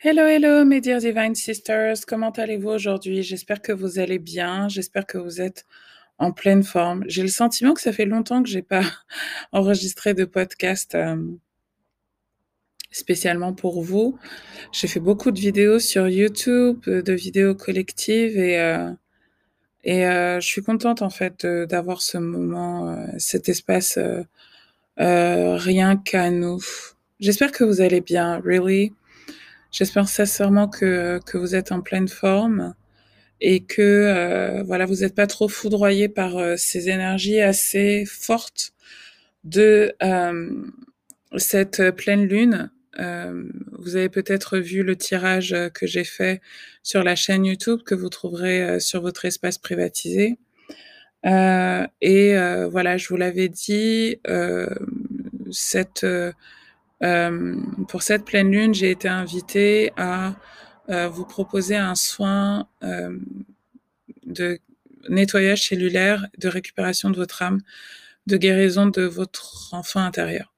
Hello, hello, mes dear Divine Sisters. Comment allez-vous aujourd'hui? J'espère que vous allez bien. J'espère que vous êtes en pleine forme. J'ai le sentiment que ça fait longtemps que j'ai pas enregistré de podcast euh, spécialement pour vous. J'ai fait beaucoup de vidéos sur YouTube, euh, de vidéos collectives et euh, et euh, je suis contente en fait d'avoir ce moment, euh, cet espace rien qu'à nous. J'espère que vous allez bien, really. J'espère sincèrement que, que vous êtes en pleine forme et que euh, voilà, vous n'êtes pas trop foudroyé par euh, ces énergies assez fortes de euh, cette pleine lune. Euh, vous avez peut-être vu le tirage que j'ai fait sur la chaîne YouTube que vous trouverez euh, sur votre espace privatisé. Et voilà, je vous l'avais dit, cette euh, pour cette pleine lune, j'ai été invitée à euh, vous proposer un soin euh, de nettoyage cellulaire, de récupération de votre âme, de guérison de votre enfant intérieur.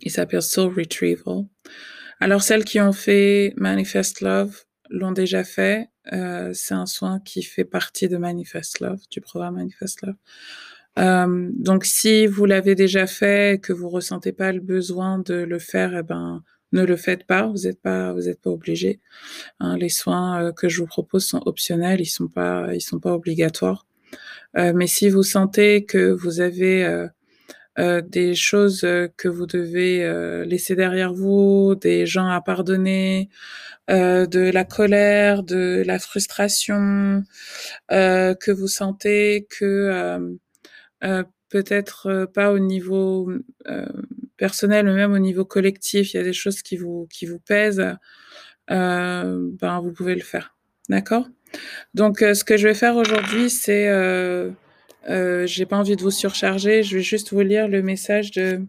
Il s'appelle Soul Retrieval. Alors celles qui ont fait Manifest Love l'ont déjà fait. C'est un soin qui fait partie de Manifest Love, du programme Manifest Love. Euh, donc si vous l'avez déjà fait que vous ressentez pas le besoin de le faire, eh ben ne le faites pas. Vous n'êtes pas vous êtes pas obligé. Hein, les soins euh, que je vous propose sont optionnels, ils sont pas ils sont pas obligatoires. Euh, mais si vous sentez que vous avez euh, des choses que vous devez laisser derrière vous, des gens à pardonner, de la colère, de la frustration, que vous sentez que peut-être euh, pas au niveau euh, personnel, mais même au niveau collectif, il y a des choses qui vous qui vous pèsent, euh, ben vous pouvez le faire, d'accord? Donc euh, ce que je vais faire aujourd'hui, c'est euh, euh, j'ai pas envie de vous surcharger, je vais juste vous lire le message de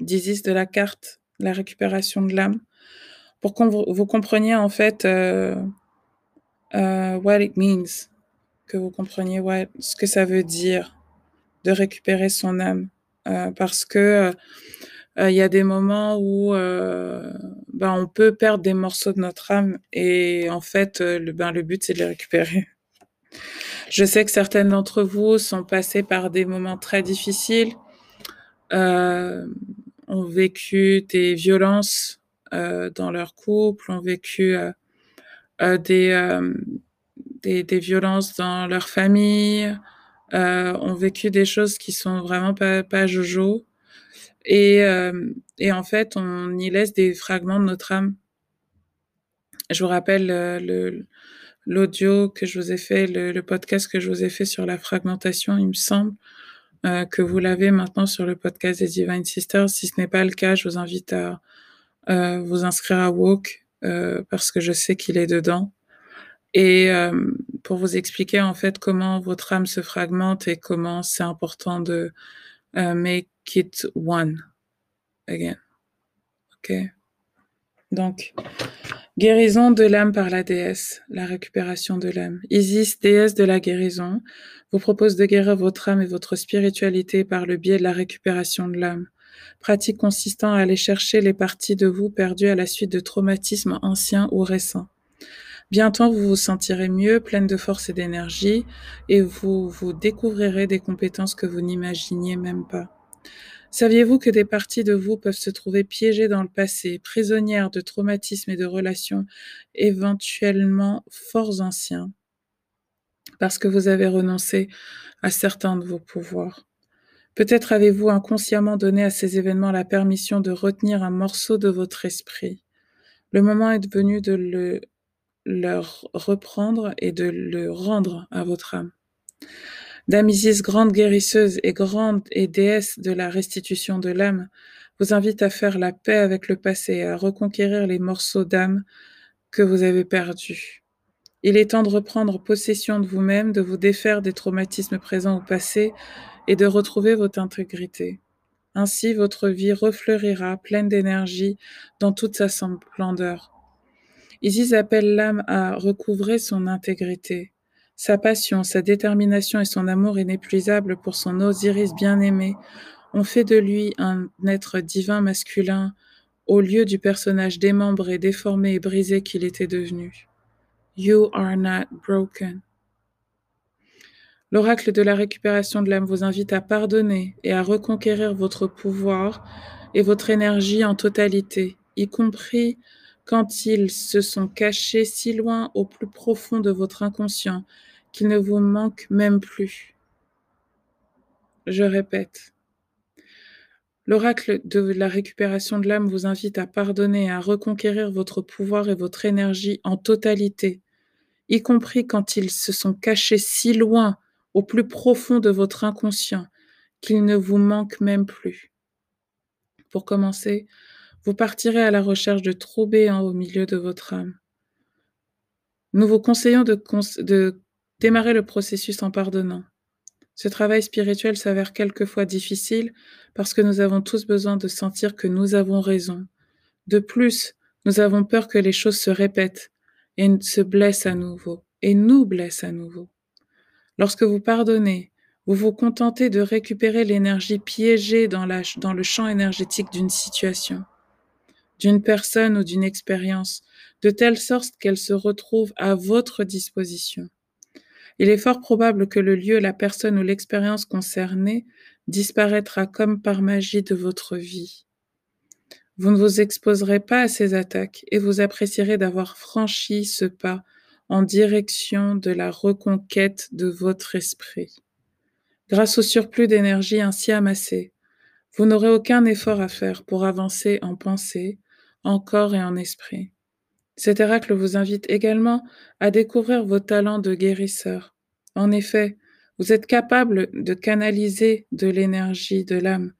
d'Isis de la carte, la récupération de l'âme, pour qu'on vous, compreniez en fait euh, euh, what it means, que vous compreniez what, ce que ça veut dire de récupérer son âme, Euh, parce que euh, euh, il y a des moments où ben, on peut perdre des morceaux de notre âme et en fait le, ben, le but c'est de les récupérer. Je sais que certaines d'entre vous sont passées par des moments très difficiles, ont vécu des violences dans leur couple, ont vécu des, des, violences dans leur famille, euh, ont vécu des choses qui sont vraiment pas, pas jojo. Et, euh, et en fait, on y laisse des fragments de notre âme. Je vous rappelle euh, le l'audio que je vous ai fait, le, podcast que je vous ai fait sur la fragmentation, il me semble que vous l'avez maintenant sur le podcast des Divine Sisters. Si ce n'est pas le cas, je vous invite à vous inscrire à Walk parce que je sais qu'il est dedans. Et euh, pour vous expliquer en fait comment votre âme se fragmente et comment c'est important de euh, make it one again. Ok. Donc, guérison de l'âme par la déesse, la récupération de l'âme. Isis, déesse de la guérison, vous propose de guérir votre âme et votre spiritualité par le biais de la récupération de l'âme. Pratique consistant à aller chercher les parties de vous perdues à la suite de traumatismes anciens ou récents. Bientôt, vous vous sentirez mieux, pleine de force et d'énergie, et vous vous découvrirez des compétences que vous n'imaginiez même pas. Saviez-vous que des parties de vous peuvent se trouver piégées dans le passé, prisonnières de traumatismes et de relations éventuellement fort anciens, parce que vous avez renoncé à certains de vos pouvoirs? Peut-être avez-vous inconsciemment donné à ces événements la permission de retenir un morceau de votre esprit. Le moment est venu de le leur reprendre et de le rendre à votre âme. Dame Isis, grande guérisseuse et grande et déesse de la restitution de l'âme, vous invite à faire la paix avec le passé à reconquérir les morceaux d'âme que vous avez perdus. Il est temps de reprendre possession de vous-même, de vous défaire des traumatismes présents au passé et de retrouver votre intégrité. Ainsi, votre vie refleurira pleine d'énergie dans toute sa splendeur. Isis appelle l'âme à recouvrer son intégrité. Sa passion, sa détermination et son amour inépuisable pour son Osiris bien-aimé ont fait de lui un être divin masculin au lieu du personnage démembré, déformé et brisé qu'il était devenu. You are not broken. L'oracle de la récupération de l'âme vous invite à pardonner et à reconquérir votre pouvoir et votre énergie en totalité, y compris quand ils se sont cachés si loin au plus profond de votre inconscient qu'ils ne vous manquent même plus. Je répète, L'oracle de la récupération de l'âme vous invite à pardonner et à reconquérir votre pouvoir et votre énergie en totalité, y compris quand ils se sont cachés si loin au plus profond de votre inconscient qu'ils ne vous manquent même plus. Pour commencer, vous partirez à la recherche de trous béants au milieu de votre âme. Nous vous conseillons de, démarrer le processus en pardonnant. Ce travail spirituel s'avère quelquefois difficile parce que nous avons tous besoin de sentir que nous avons raison. De plus, nous avons peur que les choses se répètent et se blessent à nouveau, et nous blessent à nouveau. Lorsque vous pardonnez, vous vous contentez de récupérer l'énergie piégée dans le champ énergétique d'une situation, d'une personne ou d'une expérience, de telle sorte qu'elle se retrouve à votre disposition. Il est fort probable que le lieu, la personne ou l'expérience concernée disparaîtra comme par magie de votre vie. Vous ne vous exposerez pas à ces attaques et vous apprécierez d'avoir franchi ce pas en direction de la reconquête de votre esprit. Grâce au surplus d'énergie ainsi amassé, vous n'aurez aucun effort à faire pour avancer en pensée, en corps et en esprit. Cet oracle vous invite également à découvrir vos talents de guérisseur. En effet, vous êtes capable de canaliser de l'énergie de l'âme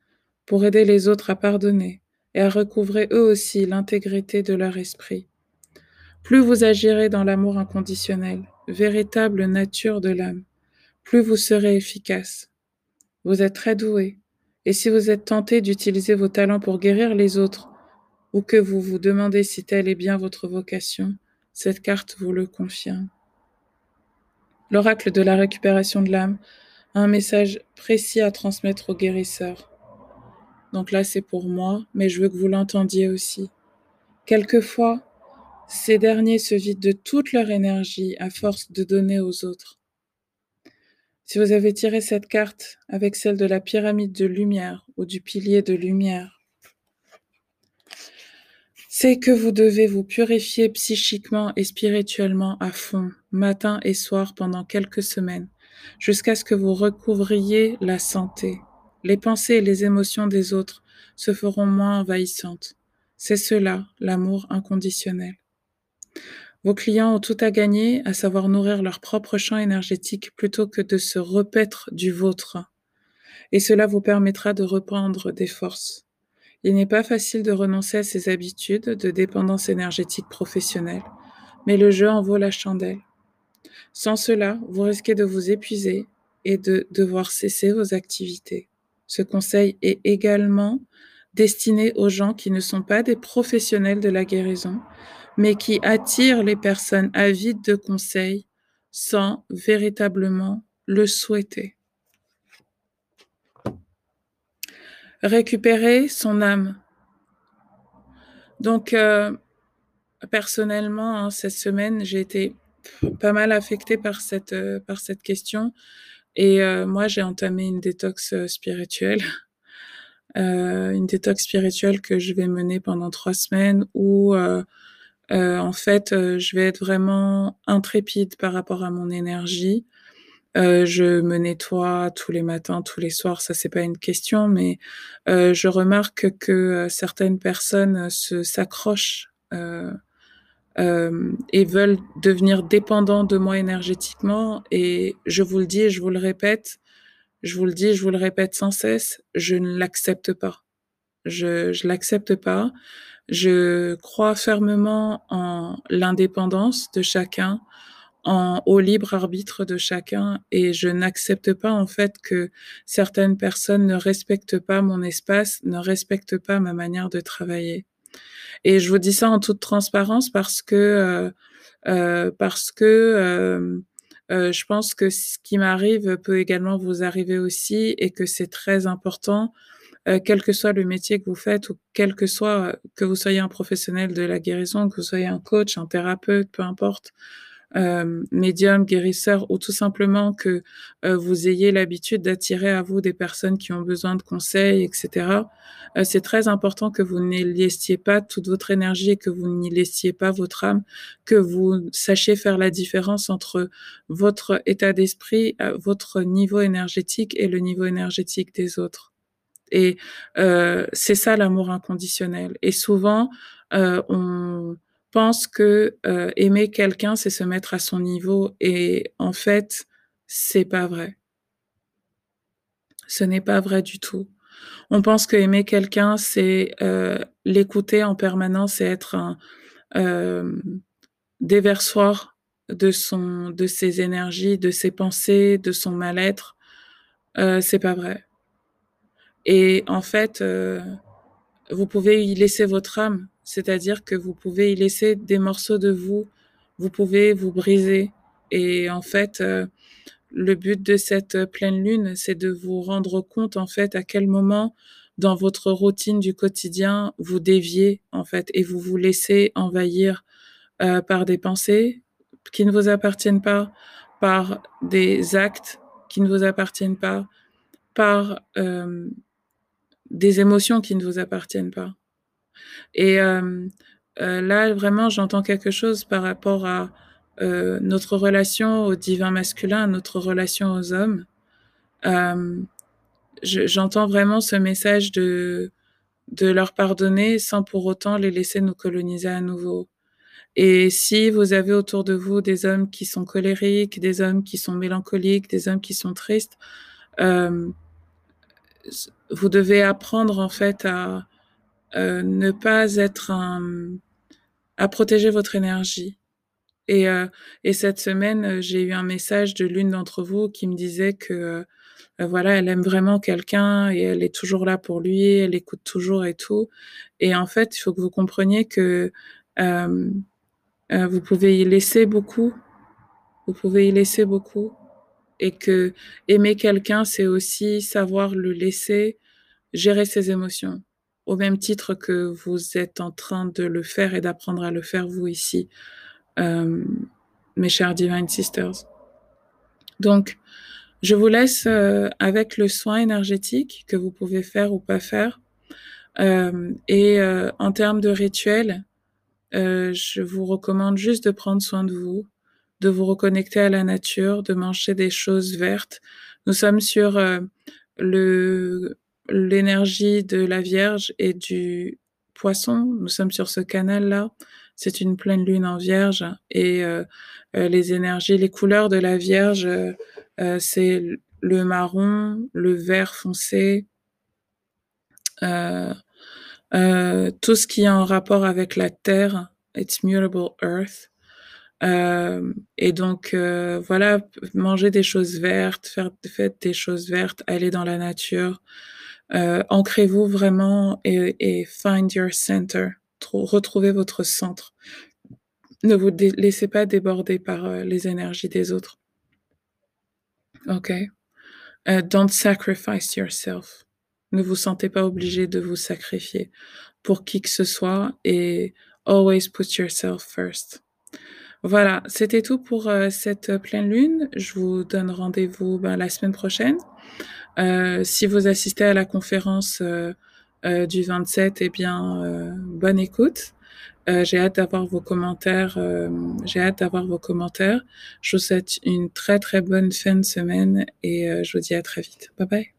pour aider les autres à pardonner et à recouvrer eux aussi l'intégrité de leur esprit. Plus vous agirez dans l'amour inconditionnel, véritable nature de l'âme, plus vous serez efficace. Vous êtes très doué, et si vous êtes tenté d'utiliser vos talents pour guérir les autres, ou que vous vous demandez si telle est bien votre vocation, cette carte vous le confirme. L'oracle de la récupération de l'âme a un message précis à transmettre aux guérisseurs. Donc là, c'est pour moi, mais je veux que vous l'entendiez aussi. Quelquefois, ces derniers se vident de toute leur énergie à force de donner aux autres. Si vous avez tiré cette carte avec celle de la pyramide de lumière ou du pilier de lumière, c'est que vous devez vous purifier psychiquement et spirituellement à fond, matin et soir pendant quelques semaines, jusqu'à ce que vous recouvriez la santé. Les pensées et les émotions des autres se feront moins envahissantes. C'est cela, l'amour inconditionnel. Vos clients ont tout à gagner à savoir nourrir leur propre champ énergétique plutôt que de se repaître du vôtre. Et cela vous permettra de reprendre des forces. Il n'est pas facile de renoncer à ces habitudes de dépendance énergétique professionnelle, mais le jeu en vaut la chandelle. Sans cela, vous risquez de vous épuiser et de devoir cesser vos activités. Ce conseil est également destiné aux gens qui ne sont pas des professionnels de la guérison, mais qui attirent les personnes avides de conseils sans véritablement le souhaiter. Récupérer son âme. Donc, euh, personnellement, hein, cette semaine, j'ai été pas mal affectée par cette, euh, par cette question. Et euh, moi, j'ai entamé une détox spirituelle. une détox spirituelle que je vais mener pendant trois semaines où, en fait, je vais être vraiment intrépide par rapport à mon énergie. Euh, je me nettoie tous les matins, tous les soirs, ça c'est pas une question, mais euh, je remarque que euh, certaines personnes se s'accrochent et veulent devenir dépendants de moi énergétiquement. Et je vous le dis, je vous le répète, je vous le dis, je vous le répète sans cesse, je ne l'accepte pas. Je je l'accepte pas. Je crois fermement en l'indépendance de chacun en, au libre arbitre de chacun et je n'accepte pas en fait que certaines personnes ne respectent pas mon espace, ne respectent pas ma manière de travailler. Et je vous dis ça en toute transparence parce que euh, euh, parce que euh, euh je pense que ce qui m'arrive peut également vous arriver aussi et que c'est très important euh, quel que soit le métier que vous faites ou quel que soit que vous soyez un professionnel de la guérison, que vous soyez un coach, un thérapeute, peu importe, euh, médium, guérisseur, ou tout simplement que euh, vous ayez l'habitude d'attirer à vous des personnes qui ont besoin de conseils, etc. Euh, c'est très important que vous n'y laissiez pas toute votre énergie et que vous n'y laissiez pas votre âme, que vous sachiez faire la différence entre votre état d'esprit, votre niveau énergétique et le niveau énergétique des autres. Et c'est ça l'amour inconditionnel. Et souvent, on pense que euh, aimer quelqu'un, c'est se mettre à son niveau. Et en fait, c'est pas vrai. Ce n'est pas vrai du tout. On pense que aimer quelqu'un, c'est euh, l'écouter en permanence et être un euh, déversoir de son, de ses énergies, de ses pensées, de son mal-être. C'est pas vrai. Et en fait, vous pouvez y laisser votre âme, c'est-à-dire que vous pouvez y laisser des morceaux de vous, vous pouvez vous briser. Et en fait, euh, le but de cette pleine lune, c'est de vous rendre compte en fait à quel moment dans votre routine du quotidien vous déviez en fait et vous vous laissez envahir euh, par des pensées qui ne vous appartiennent pas, par des actes qui ne vous appartiennent pas, par euh, des émotions qui ne vous appartiennent pas. Et là, vraiment, j'entends quelque chose par rapport à notre relation au divin masculin, notre relation aux hommes. J'entends vraiment ce message de de leur pardonner sans pour autant les laisser nous coloniser à nouveau. Et si vous avez autour de vous des hommes qui sont colériques, des hommes qui sont mélancoliques, des hommes qui sont tristes, vous devez apprendre en fait à euh, ne pas être à protéger votre énergie. Et, euh, et cette semaine, j'ai eu un message de l'une d'entre vous qui me disait que euh, voilà, elle aime vraiment quelqu'un et elle est toujours là pour lui, elle écoute toujours et tout. Et en fait, il faut que vous compreniez que euh, euh, vous pouvez y laisser beaucoup, vous pouvez y laisser beaucoup, et que aimer quelqu'un, c'est aussi savoir le laisser gérer ses émotions, au même titre que vous êtes en train de le faire et d'apprendre à le faire vous ici, euh, mes chers Divine Sisters. Donc, je vous laisse euh, avec le soin énergétique que vous pouvez faire ou pas faire. Euh, et en termes de rituel, je vous recommande juste de prendre soin de vous, de vous reconnecter à la nature, de manger des choses vertes. Nous sommes sur le l'énergie de la Vierge et du poisson. Nous sommes sur ce canal-là. C'est une pleine lune en Vierge et euh, euh, les énergies, les couleurs de la Vierge, euh, c'est le marron, le vert foncé, tout ce qui est en rapport avec la terre, it's mutable earth. Et donc voilà, manger des choses vertes, faire des choses vertes, aller dans la nature, euh, ancrez-vous vraiment et, find your center, retrouvez votre centre. Ne vous laissez pas déborder par euh, les énergies des autres. Ok. Uh, don't sacrifice yourself. Ne vous sentez pas obligé de vous sacrifier pour qui que ce soit et always put yourself first. Voilà, c'était tout pour euh, cette pleine lune. Je vous donne rendez-vous ben, la semaine prochaine. Euh, si vous assistez à la conférence euh, euh du 27, eh bien, bonne écoute. J'ai hâte d'avoir vos commentaires. j'ai hâte d'avoir vos commentaires. Je vous souhaite une très très bonne fin de semaine et je vous dis à très vite. Bye bye.